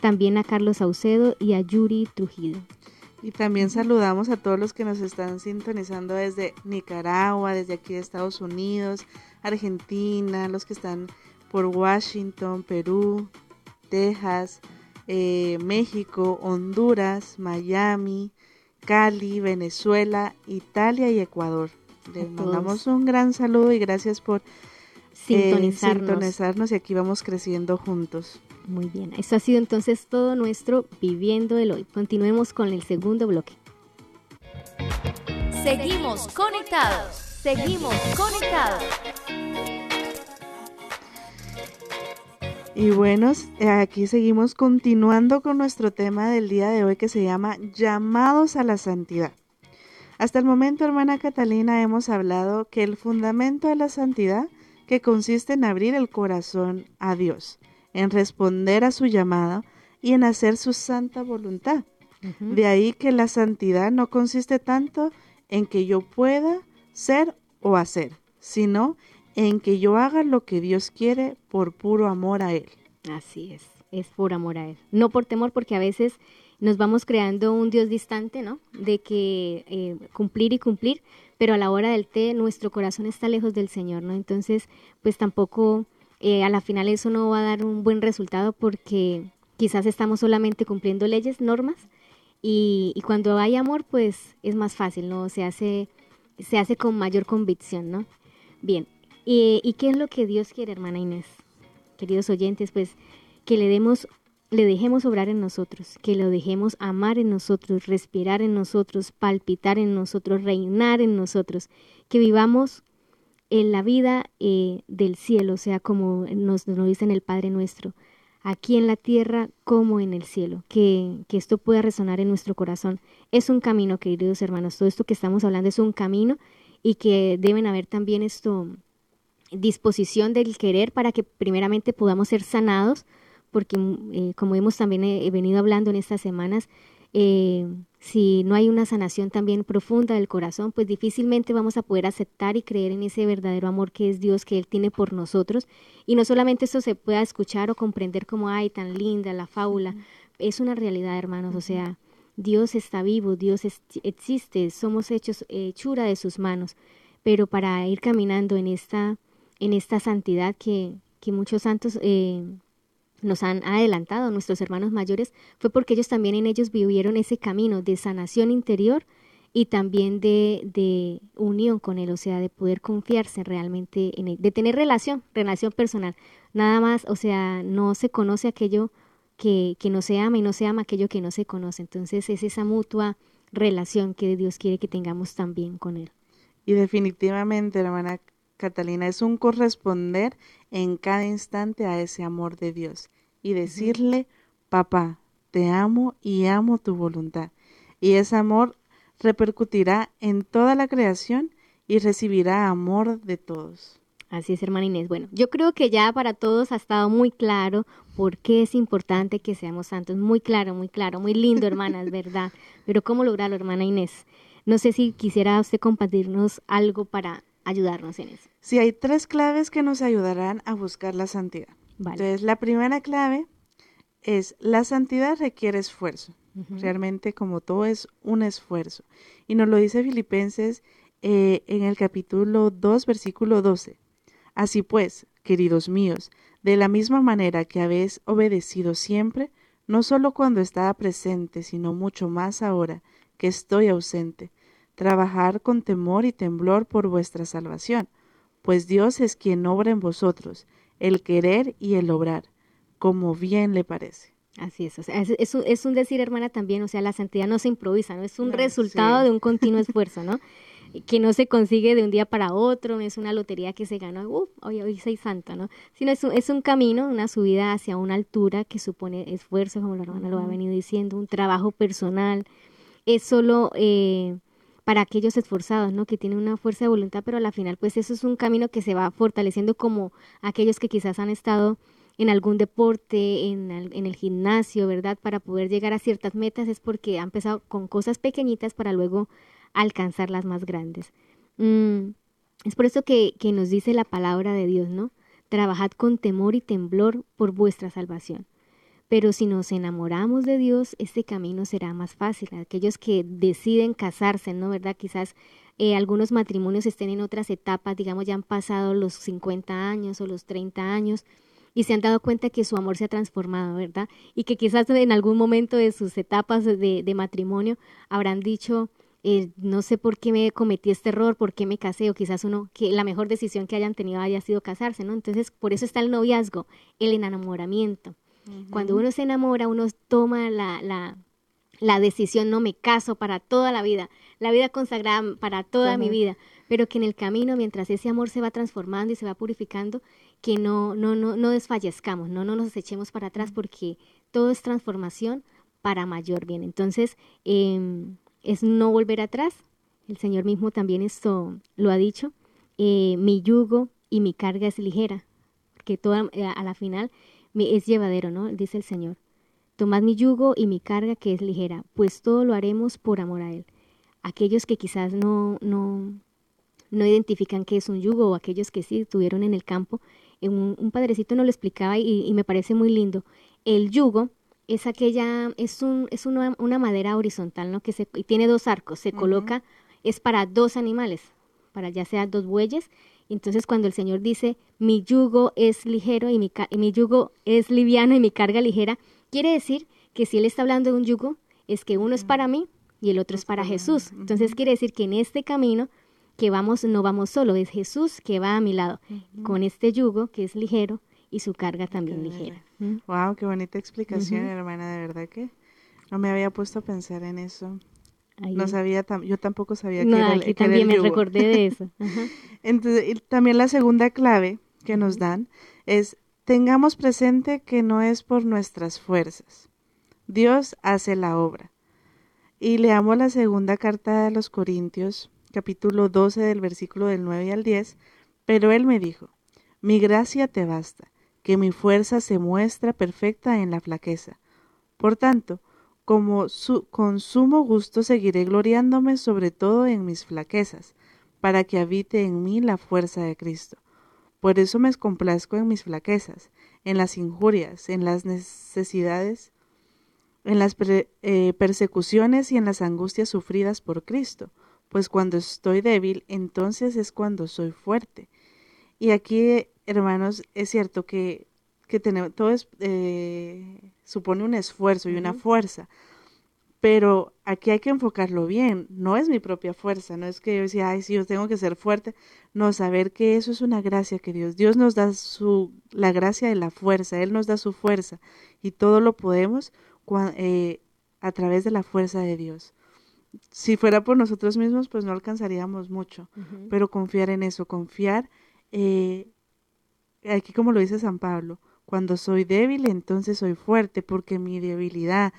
también a Carlos Saucedo y a Yuri Trujillo. Y también saludamos a todos los que nos están sintonizando desde Nicaragua, desde aquí de Estados Unidos, Argentina, los que están por Washington, Perú, Texas, eh, México, Honduras, Miami, Cali, Venezuela, Italia y Ecuador. Les mandamos un gran saludo y gracias por eh, sintonizarnos. sintonizarnos y aquí vamos creciendo juntos. Muy bien, eso ha sido entonces todo nuestro Viviendo el Hoy. Continuemos con el segundo bloque. Seguimos conectados, seguimos conectados. Y bueno, aquí seguimos continuando con nuestro tema del día de hoy que se llama llamados a la santidad. Hasta el momento, hermana Catalina, hemos hablado que el fundamento de la santidad que consiste en abrir el corazón a Dios en responder a su llamada y en hacer su santa voluntad. De ahí que la santidad no consiste tanto en que yo pueda ser o hacer, sino en que yo haga lo que Dios quiere por puro amor a Él. Así es, es por amor a Él. No por temor, porque a veces nos vamos creando un Dios distante, ¿no? De que eh, cumplir y cumplir, pero a la hora del té nuestro corazón está lejos del Señor, ¿no? Entonces, pues tampoco eh, a la final eso no va a dar un buen resultado porque quizás estamos solamente cumpliendo leyes, normas, y, cuando hay amor, pues es más fácil, ¿no? Se hace, se hace con mayor convicción, ¿no? Bien, ¿y qué es lo que Dios quiere, hermana Inés? Queridos oyentes, pues que le demos le dejemos obrar en nosotros, que lo dejemos amar en nosotros, respirar en nosotros, palpitar en nosotros, reinar en nosotros, que vivamos en la vida eh, del cielo, o sea, como nos, nos dice en el Padre nuestro, aquí en la tierra como en el cielo, que, que, esto pueda resonar en nuestro corazón. Es un camino, queridos hermanos, todo esto que estamos hablando es un camino y que deben haber también esto disposición del querer para que primeramente podamos ser sanados, porque eh, como hemos también he venido hablando en estas semanas, eh, si no hay una sanación también profunda del corazón, pues difícilmente vamos a poder aceptar y creer en ese verdadero amor que es Dios, que Él tiene por nosotros. Y no solamente esto se pueda escuchar o comprender como, ay, tan linda la fábula, es una realidad, hermanos, o sea, Dios está vivo, Dios existe, somos hechos hechura de sus manos, pero para ir caminando en esta, en esta santidad que, que muchos santos eh, nos han adelantado nuestros hermanos mayores fue porque ellos también en ellos vivieron ese camino de sanación interior y también de, de unión con él, o sea, de poder confiarse realmente en él, de tener relación, relación personal. Nada más, o sea, no se conoce aquello que, que no se ama y no se ama aquello que no se conoce. Entonces es esa mutua relación que Dios quiere que tengamos también con él. Y definitivamente, hermana Catalina, es un corresponder en cada instante a ese amor de Dios y decirle, papá, te amo y amo tu voluntad. Y ese amor repercutirá en toda la creación y recibirá amor de todos. Así es, hermana Inés. Bueno, yo creo que ya para todos ha estado muy claro por qué es importante que seamos santos. Muy claro, muy claro, muy lindo, hermana, es verdad. Pero ¿cómo lograrlo, hermana Inés? No sé si quisiera usted compartirnos algo para ayudarnos en eso. Sí, hay tres claves que nos ayudarán a buscar la santidad. Entonces, la primera clave es la santidad requiere esfuerzo. Realmente, como todo es un esfuerzo. Y nos lo dice Filipenses eh, en el capítulo 2, versículo 12. Así pues, queridos míos, de la misma manera que habéis obedecido siempre, no solo cuando estaba presente, sino mucho más ahora que estoy ausente, trabajar con temor y temblor por vuestra salvación, pues Dios es quien obra en vosotros, el querer y el obrar, como bien le parece. Así es, o sea, es, un, decir, hermana, también, o sea, la santidad no se improvisa, ¿no? Es un resultado de un continuo esfuerzo, ¿no? que no se consigue de un día para otro, no es una lotería que se gana, uff, hoy, hoy soy santa, ¿no? Sino es un, es un camino, una subida hacia una altura que supone esfuerzo, como la hermana lo ha venido diciendo, un trabajo personal, es solo eh, para aquellos esforzados, ¿no? Que tienen una fuerza de voluntad, pero a la final, pues eso es un camino que se va fortaleciendo como aquellos que quizás han estado en algún deporte, en el, gimnasio, ¿verdad? Para poder llegar a ciertas metas es porque han empezado con cosas pequeñitas para luego alcanzar las más grandes. Mm, es por eso que, que nos dice la palabra de Dios, ¿no? Trabajad con temor y temblor por vuestra salvación. Pero si nos enamoramos de Dios, este camino será más fácil. Aquellos que deciden casarse, ¿no? ¿Verdad? Quizás eh, algunos matrimonios estén en otras etapas, digamos, ya han pasado los 50 años o los 30 años y se han dado cuenta que su amor se ha transformado, ¿verdad? Y que quizás en algún momento de sus etapas de, matrimonio habrán dicho, eh, no sé por qué me cometí este error, por qué me casé, o quizás uno, que la mejor decisión que hayan tenido haya sido casarse, ¿no? Entonces, por eso está el noviazgo, el enamoramiento. Cuando uno se enamora, uno toma la, la, la, decisión, no me caso para toda la vida, la vida consagrada para toda mi vida, pero que en el camino, mientras ese amor se va transformando y se va purificando, que no, no, no, no desfallezcamos, no, no nos echemos para atrás, porque todo es transformación para mayor bien. Entonces, eh, es no volver atrás. El Señor mismo también esto lo ha dicho. Eh, mi yugo y mi carga es ligera, que toda, eh, a la final es llevadero, ¿no? Dice el Señor. Tomad mi yugo y mi carga que es ligera, pues todo lo haremos por amor a Él. Aquellos que quizás no, no, no identifican qué es un yugo o aquellos que sí estuvieron en el campo, un, un padrecito nos lo explicaba y, y me parece muy lindo. El yugo es aquella, es, un, es una, una madera horizontal, ¿no? Que se, y tiene dos arcos, se coloca, es para dos animales, para ya sea dos bueyes. Entonces cuando el Señor dice, mi yugo es ligero y mi, y mi yugo es liviano y mi carga ligera, quiere decir que si Él está hablando de un yugo, es que uno es para mí y el otro es para Jesús. Entonces quiere decir que en este camino que vamos, no vamos solo, es Jesús que va a mi lado, con este yugo que es ligero y su carga también ligera. Wow, qué bonita explicación, hermana, de verdad que no me había puesto a pensar en eso. No sabía, yo tampoco sabía que era, aquí también me recordé de eso. Entonces, también la segunda clave que nos dan es tengamos presente que no es por nuestras fuerzas. Dios hace la obra. Y leamos la segunda carta de los Corintios, capítulo 12 del versículo del 9 al 10, pero él me dijo, mi gracia te basta, que mi fuerza se muestra perfecta en la flaqueza. Por tanto, como su, con sumo gusto seguiré gloriándome sobre todo en mis flaquezas, para que habite en mí la fuerza de Cristo. Por eso me complazco en mis flaquezas, en las injurias, en las necesidades, en las eh, persecuciones y en las angustias sufridas por Cristo, pues cuando estoy débil, entonces es cuando soy fuerte. Y aquí hermanos, es cierto que, que tenemos, todo es, eh, supone un esfuerzo y una fuerza, pero aquí hay que enfocarlo bien, no es mi propia fuerza, no es que yo decía, ay, sí, yo tengo que ser fuerte, no, saber que eso es una gracia que Dios, Dios nos da su, la gracia de la fuerza, Él nos da su fuerza y todo lo podemos eh, a través de la fuerza de Dios. Si fuera por nosotros mismos, pues no alcanzaríamos mucho, pero confiar en eso, confiar eh, aquí como lo dice San Pablo, cuando soy débil, entonces soy fuerte, porque mi debilidad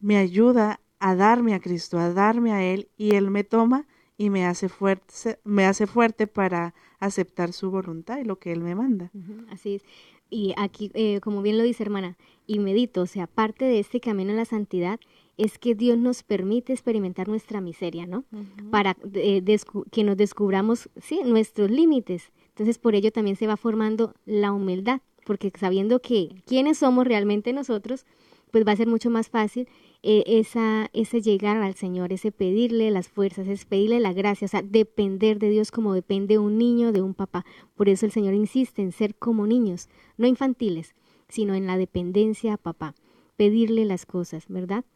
me ayuda a darme a Cristo, a darme a Él, y Él me toma y me hace fuerte, me hace fuerte para aceptar su voluntad y lo que Él me manda. Así es. Y aquí, eh, como bien lo dice hermana, y medito, o sea, parte de este camino a la santidad es que Dios nos permite experimentar nuestra miseria, ¿no? Para eh, que nos descubramos, sí, nuestros límites entonces por ello también se va formando la humildad, porque sabiendo que quiénes somos realmente nosotros, pues va a ser mucho más fácil eh, esa, ese llegar al Señor, ese pedirle las fuerzas, es pedirle la gracia, o sea, depender de Dios como depende un niño de un papá. Por eso el Señor insiste en ser como niños, no infantiles, sino en la dependencia a papá, pedirle las cosas, ¿verdad?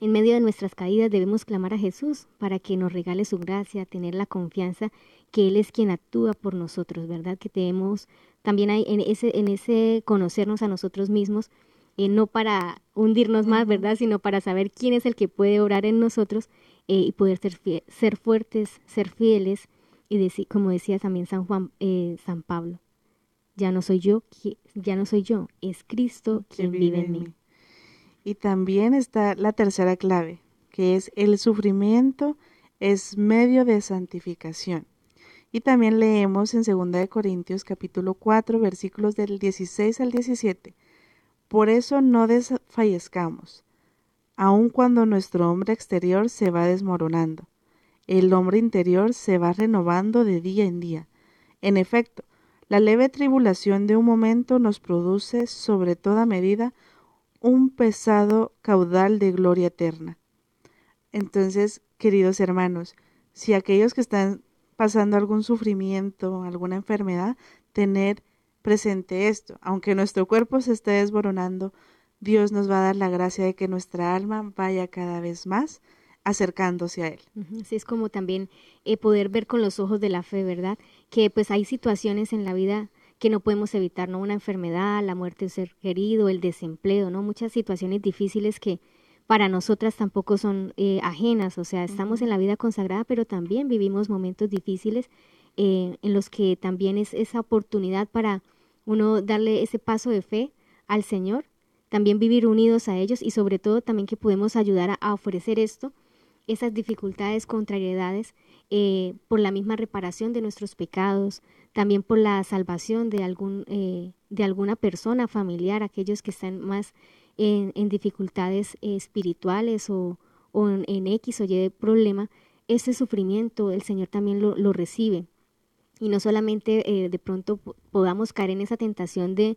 En medio de nuestras caídas debemos clamar a Jesús para que nos regale su gracia, tener la confianza que Él es quien actúa por nosotros, ¿verdad? Que tenemos también hay en ese, en ese conocernos a nosotros mismos, eh, no para hundirnos más, ¿verdad? Sino para saber quién es el que puede orar en nosotros eh, y poder ser, ser fuertes, ser fieles y decir, como decía también San Juan, eh, San Pablo, ya no soy yo, ya no soy yo, es Cristo quien vive en mí. Y también está la tercera clave, que es el sufrimiento es medio de santificación. Y también leemos en 2 Corintios capítulo 4 versículos del 16 al 17. Por eso no desfallezcamos, aun cuando nuestro hombre exterior se va desmoronando. El hombre interior se va renovando de día en día. En efecto, la leve tribulación de un momento nos produce sobre toda medida un pesado caudal de gloria eterna. Entonces, queridos hermanos, si aquellos que están pasando algún sufrimiento, alguna enfermedad, tener presente esto. Aunque nuestro cuerpo se esté desboronando, Dios nos va a dar la gracia de que nuestra alma vaya cada vez más acercándose a Él. Así es como también eh, poder ver con los ojos de la fe, ¿verdad? Que pues hay situaciones en la vida que no podemos evitar, ¿no? Una enfermedad, la muerte de un ser querido, el desempleo, ¿no? Muchas situaciones difíciles que para nosotras tampoco son eh, ajenas, o sea, estamos en la vida consagrada, pero también vivimos momentos difíciles eh, en los que también es esa oportunidad para uno darle ese paso de fe al Señor, también vivir unidos a ellos y sobre todo también que podemos ayudar a, ofrecer esto, esas dificultades, contrariedades, eh, por la misma reparación de nuestros pecados, también por la salvación de, algún, eh, de alguna persona familiar, aquellos que están más en, dificultades espirituales o, en, X o Y problema, ese sufrimiento el Señor también lo, lo recibe y no solamente eh, de pronto podamos caer en esa tentación de,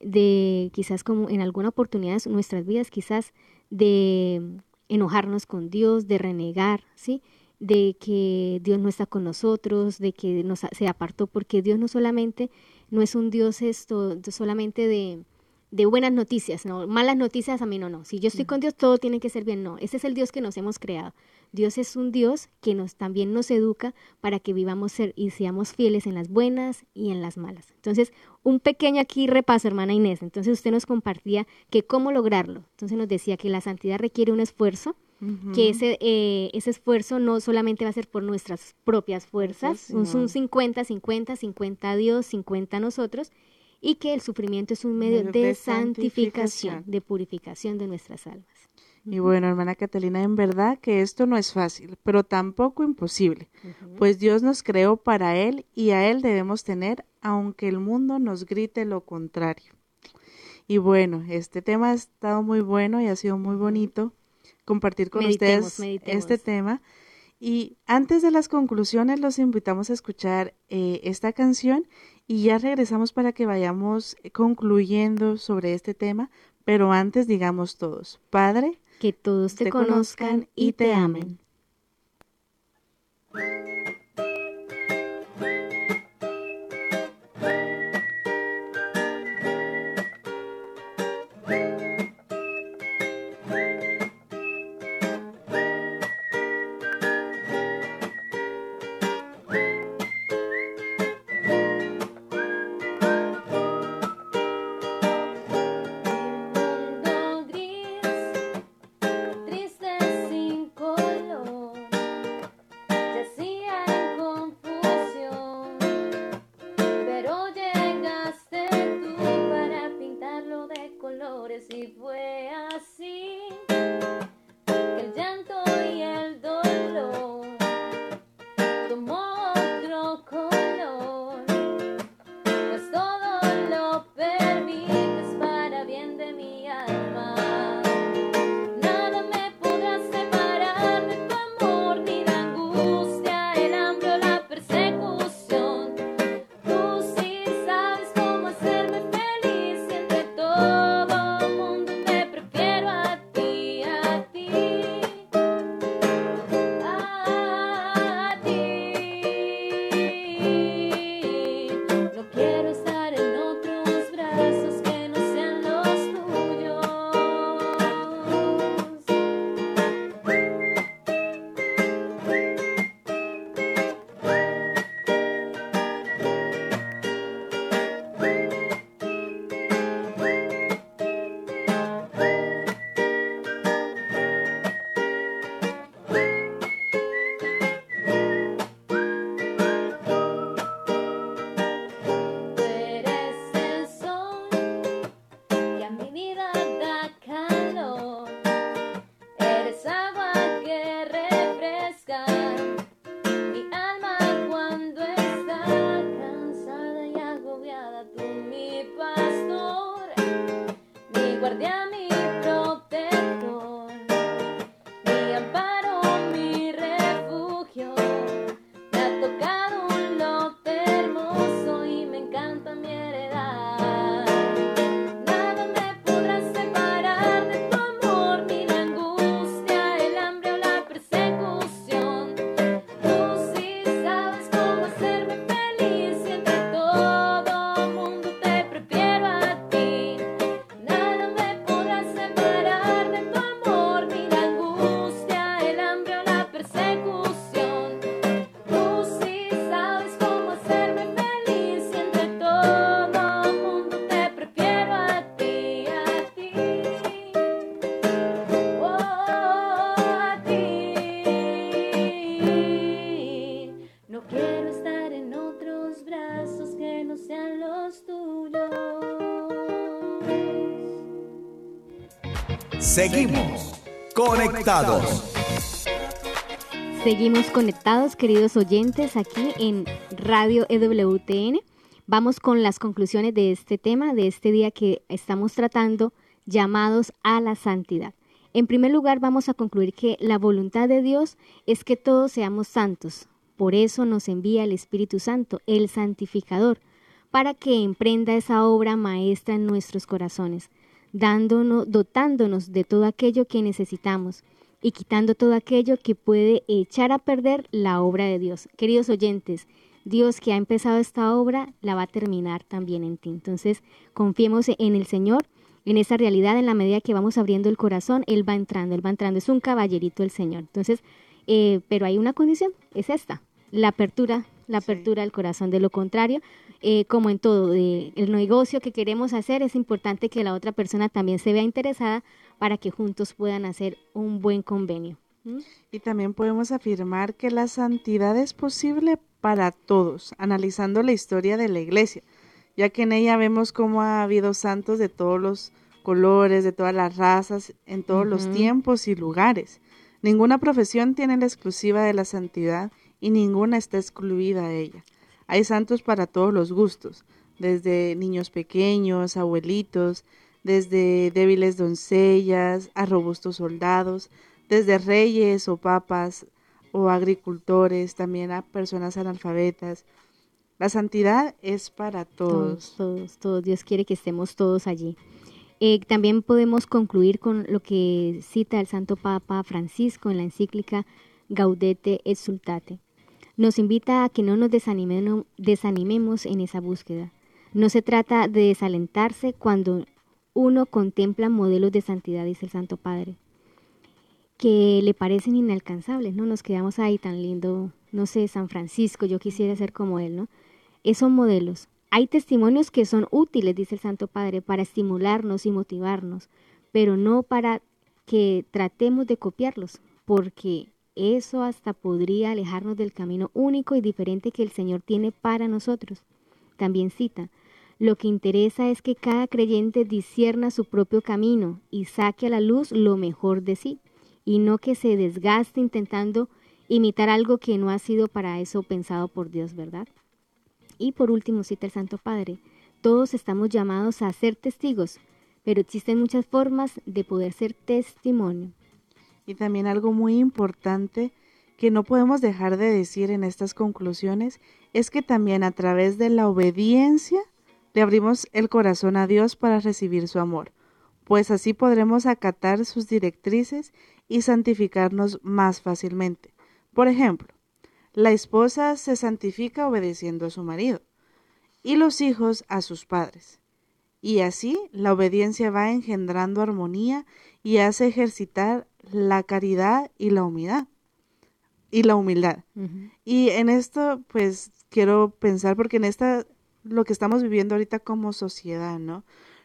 de quizás como en alguna oportunidad de nuestras vidas, quizás de enojarnos con Dios, de renegar, ¿sí? De que Dios no está con nosotros, de que nos, se apartó, porque Dios no solamente, no es un Dios esto, solamente de, de buenas noticias, no, malas noticias a mí no, no. Si yo estoy con Dios, todo tiene que ser bien, no. Ese es el Dios que nos hemos creado. Dios es un Dios que nos también nos educa para que vivamos ser, y seamos fieles en las buenas y en las malas. Entonces, un pequeño aquí repaso, hermana Inés. Entonces, usted nos compartía que cómo lograrlo. Entonces, nos decía que la santidad requiere un esfuerzo, que ese, eh, ese esfuerzo no solamente va a ser por nuestras propias fuerzas, un, un 50, 50, 50 a Dios, 50 a nosotros, y que el sufrimiento es un medio, de, santificación, de purificación de nuestras almas. Y bueno, hermana Catalina, en verdad que esto no es fácil, pero tampoco imposible, pues Dios nos creó para Él y a Él debemos tener, aunque el mundo nos grite lo contrario. Y bueno, este tema ha estado muy bueno y ha sido muy bonito compartir con ustedes este tema. Y antes de las conclusiones, los invitamos a escuchar eh, esta canción y ya regresamos para que vayamos concluyendo sobre este tema, pero antes digamos todos, Padre, que todos te, conozcan y te amen. Seguimos conectados. Seguimos conectados, queridos oyentes, aquí en Radio EWTN. Vamos con las conclusiones de este tema, de este día que estamos tratando, llamados a la santidad. En primer lugar, vamos a concluir que la voluntad de Dios es que todos seamos santos. Por eso nos envía el Espíritu Santo, el santificador, para que emprenda esa obra maestra en nuestros corazones, dándonos, dotándonos de todo aquello que necesitamos y quitando todo aquello que puede echar a perder la obra de Dios. Queridos oyentes, Dios que ha empezado esta obra la va a terminar también en ti. Entonces, confiemos en el Señor en esa realidad, en la medida que vamos abriendo el corazón, Él va entrando, Él va entrando, es un caballerito el Señor. Entonces, eh, pero hay una condición, es esta, la apertura, la apertura del corazón. De lo contrario, eh, como en todo, el negocio que queremos hacer, es importante que la otra persona también se vea interesada para que juntos puedan hacer un buen convenio. Y también podemos afirmar que la santidad es posible para todos, analizando la historia de la iglesia ya que en ella vemos cómo ha habido santos de todos los colores, de todas las razas, en todos los tiempos y lugares. Ninguna profesión tiene la exclusiva de la santidad y ninguna está excluida de ella. Hay santos para todos los gustos, desde niños pequeños, abuelitos, desde débiles doncellas a robustos soldados, desde reyes o papas o agricultores, también a personas analfabetas, la santidad es para todos. Todos, todos, Dios quiere que estemos todos allí. Eh, también podemos concluir con lo que cita el Santo Papa Francisco en la encíclica Gaudete et Sultate. Nos invita a que no nos desanimemos en esa búsqueda. No se trata de desalentarse cuando uno contempla modelos de santidad, dice el Santo Padre, que le parecen inalcanzables, ¿no? Nos quedamos ahí tan lindo, no sé, San Francisco, yo quisiera ser como él, ¿no? Esos modelos. Hay testimonios que son útiles, dice el Santo Padre, para estimularnos y motivarnos, pero no para que tratemos de copiarlos, porque eso hasta podría alejarnos del camino único y diferente que el Señor tiene para nosotros. También cita, lo que interesa es que cada creyente discierna su propio camino y saque a la luz lo mejor de sí, y no que se desgaste intentando imitar algo que no ha sido para eso pensado por Dios, ¿verdad? Y por último, cita el Santo Padre, todos estamos llamados a ser testigos, pero existen muchas formas de poder ser testimonio. Y también algo muy importante que no podemos dejar de decir en estas conclusiones es que también a través de la obediencia le abrimos el corazón a Dios para recibir su amor, pues así podremos acatar sus directrices y santificarnos más fácilmente. Por ejemplo, la esposa se santifica obedeciendo a su marido y los hijos a sus padres. Y así la obediencia va engendrando armonía y hace ejercitar la caridad y la humildad. Y la humildad. Y en esto, pues, quiero pensar, porque en esta, lo que estamos viviendo ahorita como sociedad, ¿no?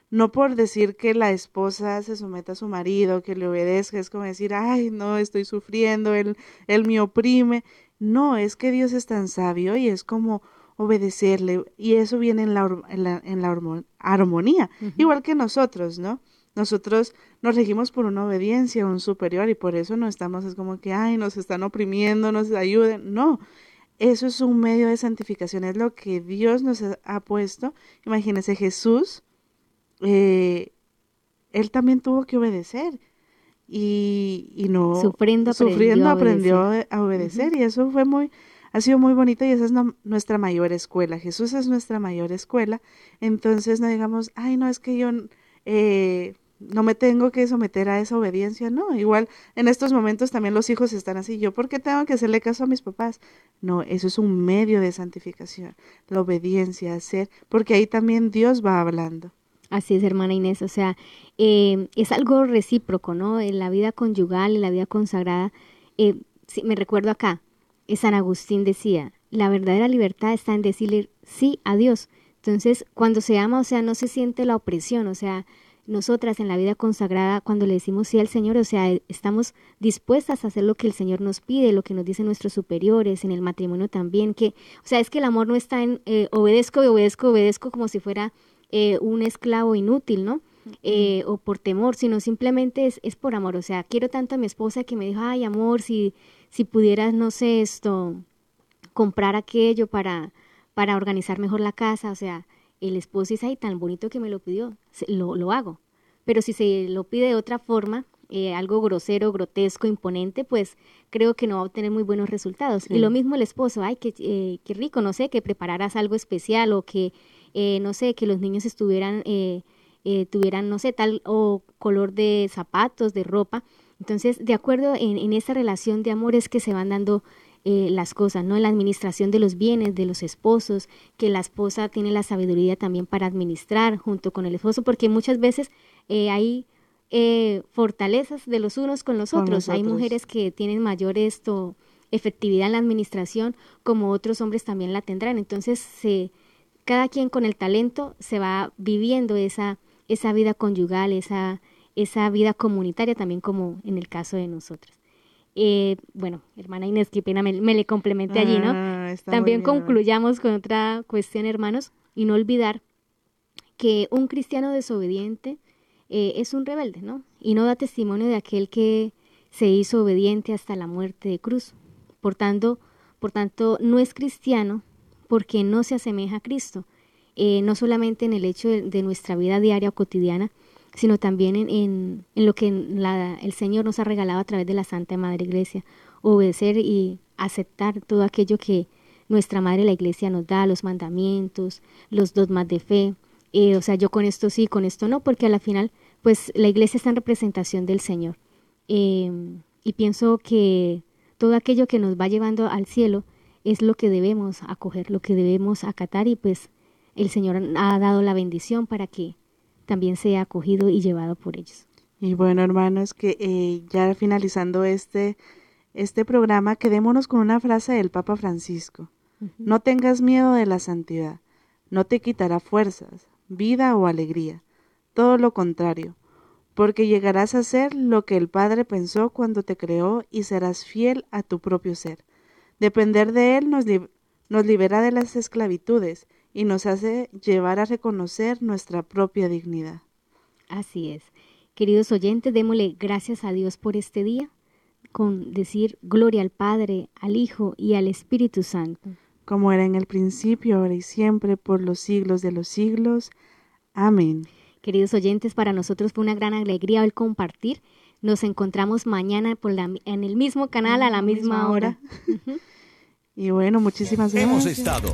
No por decir que la esposa se someta a su marido, que le obedezca, es como decir, ay, no, estoy sufriendo, él, él me oprime. No, es que Dios es tan sabio y es como obedecerle y eso viene en la, en la, en la armonía, igual que nosotros, ¿no? Nosotros nos regimos por una obediencia, un superior y por eso no estamos, es como que, ay, nos están oprimiendo, nos ayuden, no. Eso es un medio de santificación, es lo que Dios nos ha puesto. Imagínense, Jesús, eh, él también tuvo que obedecer y, no sufriendo aprendió, a obedecer, y eso fue muy ha sido muy bonito y esa es nuestra mayor escuela. Jesús es nuestra mayor escuela. Entonces no digamos, ay, no, es que yo eh, no me tengo que someter a esa obediencia. No, igual en estos momentos también los hijos están así. ¿Yo por qué tengo que hacerle caso a mis papás? No, eso es un medio de santificación. La obediencia, hacer, porque ahí también Dios va hablando. Así es, hermana Inés. O sea, eh, es algo recíproco, ¿no? En la vida conyugal, en la vida consagrada. Eh, me recuerdo acá, eh, San Agustín decía, la verdadera libertad está en decirle sí a Dios. Entonces, cuando se ama, o sea, no se siente la opresión, o sea, nosotras en la vida consagrada, cuando le decimos sí al Señor, o sea, estamos dispuestas a hacer lo que el Señor nos pide, lo que nos dicen nuestros superiores, en el matrimonio también, que, o sea, es que el amor no está en obedezco y obedezco, obedezco como si fuera eh, un esclavo inútil, ¿no? eh, o por temor, sino simplemente es, es por amor. O sea, quiero tanto a mi esposa que me dijo, ay, amor, si, si pudieras, no sé, esto, comprar aquello para, para organizar mejor la casa. O sea, el esposo dice, ay, tan bonito que me lo pidió, lo, lo hago. Pero si se lo pide de otra forma, eh, algo grosero, grotesco, imponente, pues creo que no va a obtener muy buenos resultados. Y lo mismo el esposo, ay, qué, eh, qué rico, no sé, que prepararas algo especial o que, eh, no sé, que los niños estuvieran, tuvieran, no sé, tal o color de zapatos, de ropa. Entonces, de acuerdo en, en esa relación de amor es que se van dando las cosas, ¿no? La administración de los bienes de los esposos, que la esposa tiene la sabiduría también para administrar junto con el esposo, porque muchas veces hay eh, fortalezas de los unos con los, otros. Hay mujeres que tienen mayor esto, efectividad en la administración, como otros hombres también la tendrán. Entonces, se, cada quien con el talento se va viviendo esa, esa vida conyugal, esa, esa vida comunitaria también como en el caso de nosotros. Eh, bueno, hermana Inés, qué pena me, le complemente allí, ¿no? Ah, también concluyamos con otra cuestión, hermanos, y no olvidar que un cristiano desobediente eh, es un rebelde, ¿no? Y no da testimonio de aquel que se hizo obediente hasta la muerte de cruz. Por tanto, por tanto no es cristiano porque no se asemeja a Cristo, eh, no solamente en el hecho de, nuestra vida diaria o cotidiana, sino también en, lo que el Señor nos ha regalado a través de la Santa Madre Iglesia, obedecer y aceptar todo aquello que nuestra Madre la Iglesia nos da, los mandamientos, los dogmas de fe, eh, o sea, yo con esto sí, con esto no, porque a la final pues la iglesia está en representación del Señor. Em, y pienso que todo aquello que nos va llevando al cielo es lo que debemos acoger, lo que debemos acatar y pues el Señor ha dado la bendición para que también sea acogido y llevado por ellos. Y bueno, hermanos, que eh, ya finalizando este, este programa, quedémonos con una frase del Papa Francisco. No tengas miedo de la santidad, no te quitará fuerzas, vida o alegría todo lo contrario, porque llegarás a ser lo que el Padre pensó cuando te creó y serás fiel a tu propio ser. Depender de Él nos, nos libera de las esclavitudes y nos hace llevar a reconocer nuestra propia dignidad. Así es. Queridos oyentes, démosle gracias a Dios por este día, con decir gloria al Padre, al Hijo y al Espíritu Santo. Como era en el principio, ahora y siempre, por los siglos de los siglos. Amén. Queridos oyentes, para nosotros fue una gran alegría el compartir. Nos encontramos mañana por en el mismo canal a la misma, hora. y bueno, muchísimas gracias. Hemos estado